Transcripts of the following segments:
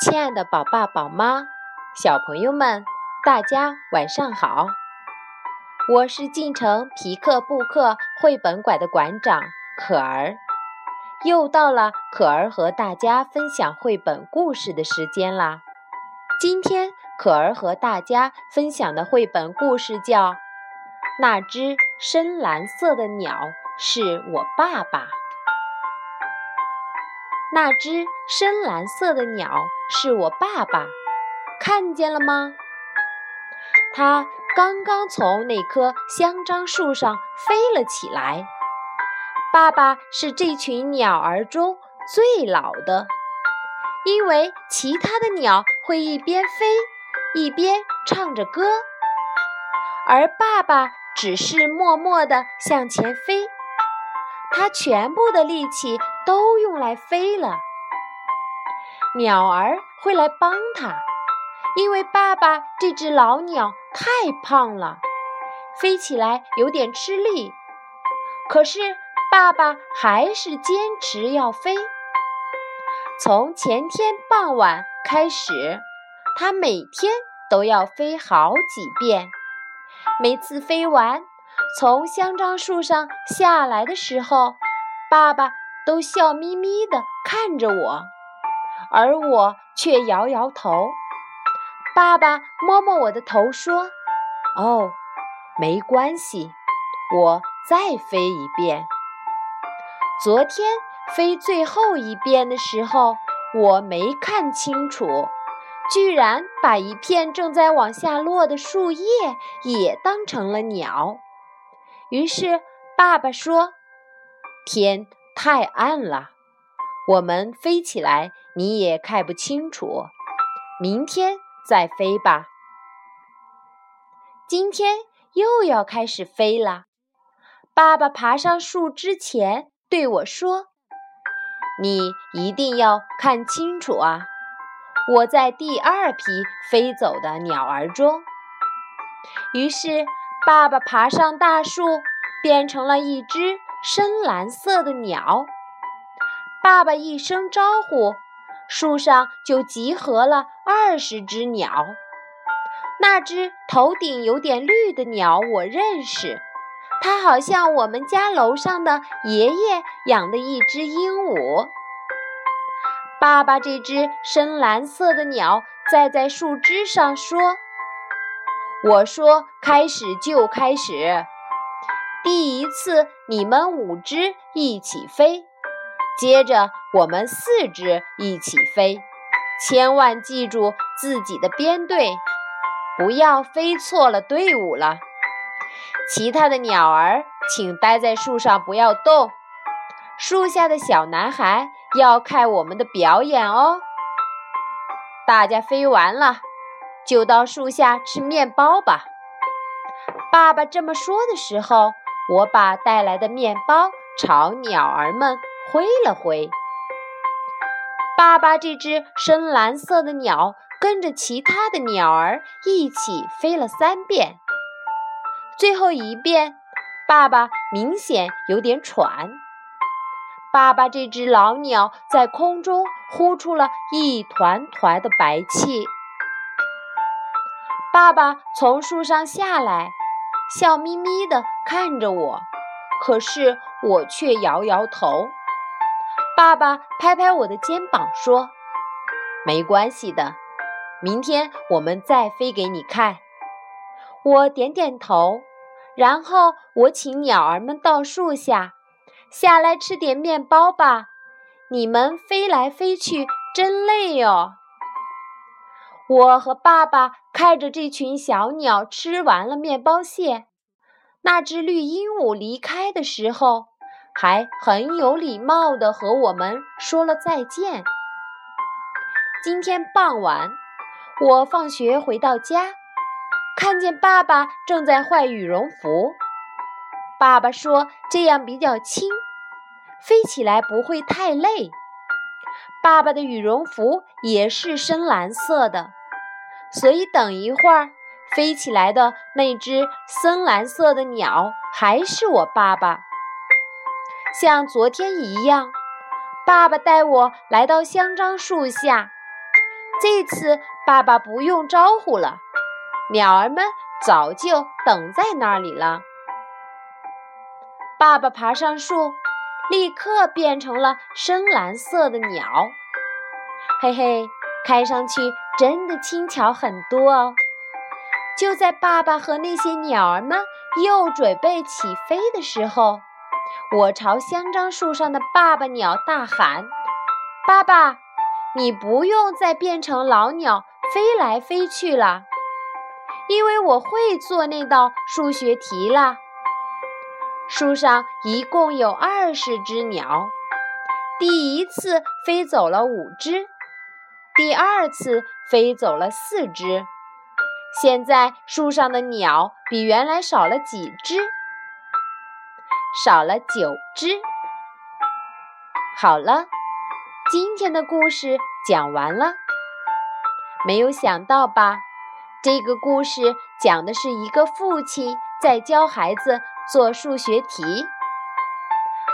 亲爱的宝爸宝妈、小朋友们，大家晚上好！我是晋城皮克布克绘本馆的馆长可儿，又到了可儿和大家分享绘本故事的时间啦。今天可儿和大家分享的绘本故事叫《那只深蓝色的鸟是我爸爸》。那只深蓝色的鸟是我爸爸，看见了吗？它刚刚从那棵香樟树上飞了起来。爸爸是这群鸟儿中最老的，因为其他的鸟会一边飞一边唱着歌，而爸爸只是默默地向前飞。他全部的力气都用来飞了。鸟儿会来帮他，因为爸爸这只老鸟太胖了，飞起来有点吃力。可是爸爸还是坚持要飞。从前天傍晚开始，他每天都要飞好几遍。每次飞完，从香樟树上下来的时候，爸爸都笑眯眯地看着我，而我却摇摇头。爸爸摸摸我的头说：“哦，没关系，我再飞一遍。”昨天飞最后一遍的时候，我没看清楚。居然把一片正在往下落的树叶也当成了鸟。于是爸爸说：“天太暗了，我们飞起来你也看不清楚。明天再飞吧。”今天又要开始飞了。爸爸爬上树之前对我说：“你一定要看清楚啊！”我在第二批飞走的鸟儿中，于是爸爸爬上大树，变成了一只深蓝色的鸟。爸爸一声招呼，树上就集合了二十只鸟。那只头顶有点绿的鸟我认识，它好像我们家楼上的爷爷养的一只鹦鹉。爸爸这只深蓝色的鸟站在树枝上说：“我说开始就开始，第一次你们五只一起飞，接着我们四只一起飞，千万记住自己的编队，不要飞错了队伍了。其他的鸟儿请待在树上不要动，树下的小男孩。”要看我们的表演哦！大家飞完了，就到树下吃面包吧。爸爸这么说的时候，我把带来的面包朝鸟儿们挥了挥。爸爸这只深蓝色的鸟跟着其他的鸟儿一起飞了三遍。最后一遍，爸爸明显有点喘。爸爸这只老鸟在空中呼出了一团团的白气。爸爸从树上下来，笑眯眯地看着我，可是我却摇摇头。爸爸拍拍我的肩膀说：“没关系的，明天我们再飞给你看。”我点点头，然后我请鸟儿们到树下。下来吃点面包吧，你们飞来飞去真累哦。我和爸爸看着这群小鸟吃完了面包屑，那只绿鹦鹉离开的时候，还很有礼貌地和我们说了再见。今天傍晚，我放学回到家，看见爸爸正在换羽绒服。爸爸说：“这样比较轻，飞起来不会太累。”爸爸的羽绒服也是深蓝色的，所以等一会儿飞起来的那只深蓝色的鸟还是我爸爸。像昨天一样，爸爸带我来到香樟树下，这次爸爸不用招呼了，鸟儿们早就等在那里了。爸爸爬上树，立刻变成了深蓝色的鸟。嘿嘿，看上去真的轻巧很多哦。就在爸爸和那些鸟儿们又准备起飞的时候，我朝香樟树上的爸爸鸟大喊：“爸爸，你不用再变成老鸟飞来飞去了，因为我会做那道数学题了。”树上一共有二十只鸟，第一次飞走了五只，第二次飞走了四只。现在树上的鸟比原来少了几只？少了九只。好了，今天的故事讲完了。没有想到吧？这个故事讲的是一个父亲在教孩子做数学题。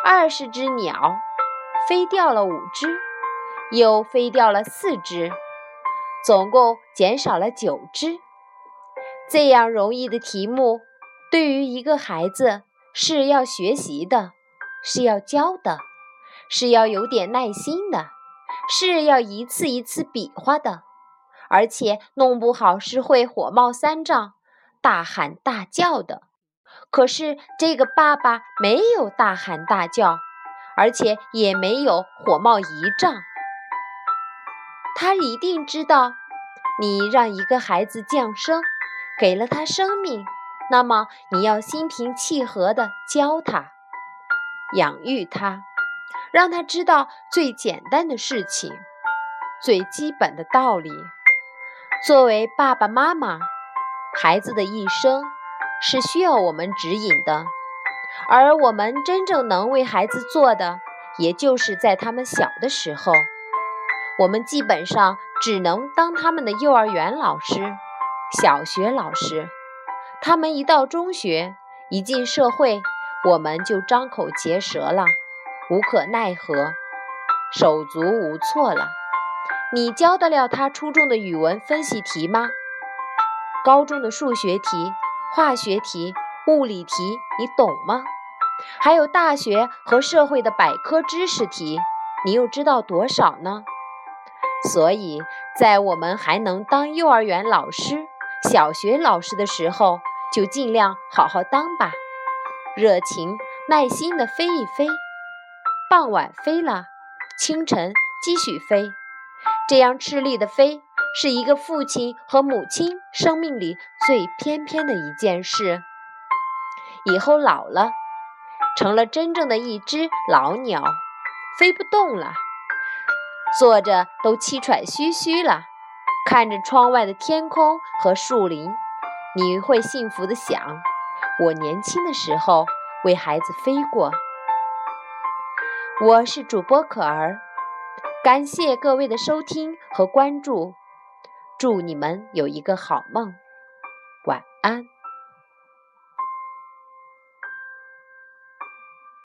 二十只鸟飞掉了五只，又飞掉了四只，总共减少了九只。这样容易的题目，对于一个孩子是要学习的，是要教的，是要有点耐心的，是要一次一次比划的，而且弄不好是会火冒三丈、大喊大叫的。可是这个爸爸没有大喊大叫，而且也没有火冒一丈，他一定知道，你让一个孩子降生。给了他生命，那么你要心平气和地教他、养育他，让他知道最简单的事情、最基本的道理。作为爸爸妈妈，孩子的一生是需要我们指引的，而我们真正能为孩子做的，也就是在他们小的时候，我们基本上只能当他们的幼儿园老师。小学老师，他们一到中学，一进社会，我们就张口结舌了，无可奈何，手足无措了。你教得了他初中的语文分析题吗？高中的数学题、化学题、物理题，你懂吗？还有大学和社会的百科知识题，你又知道多少呢？所以在我们还能当幼儿园老师。小学老师的时候，就尽量好好当吧，热情耐心地飞一飞，傍晚飞了，清晨继续飞，这样吃力的飞，是一个父亲和母亲生命里最偏偏的一件事。以后老了，成了真正的一只老鸟，飞不动了，坐着都气喘吁吁了。看着窗外的天空和树林，你会幸福的想：我年轻的时候为孩子飞过。我是主播可儿，感谢各位的收听和关注，祝你们有一个好梦，晚安。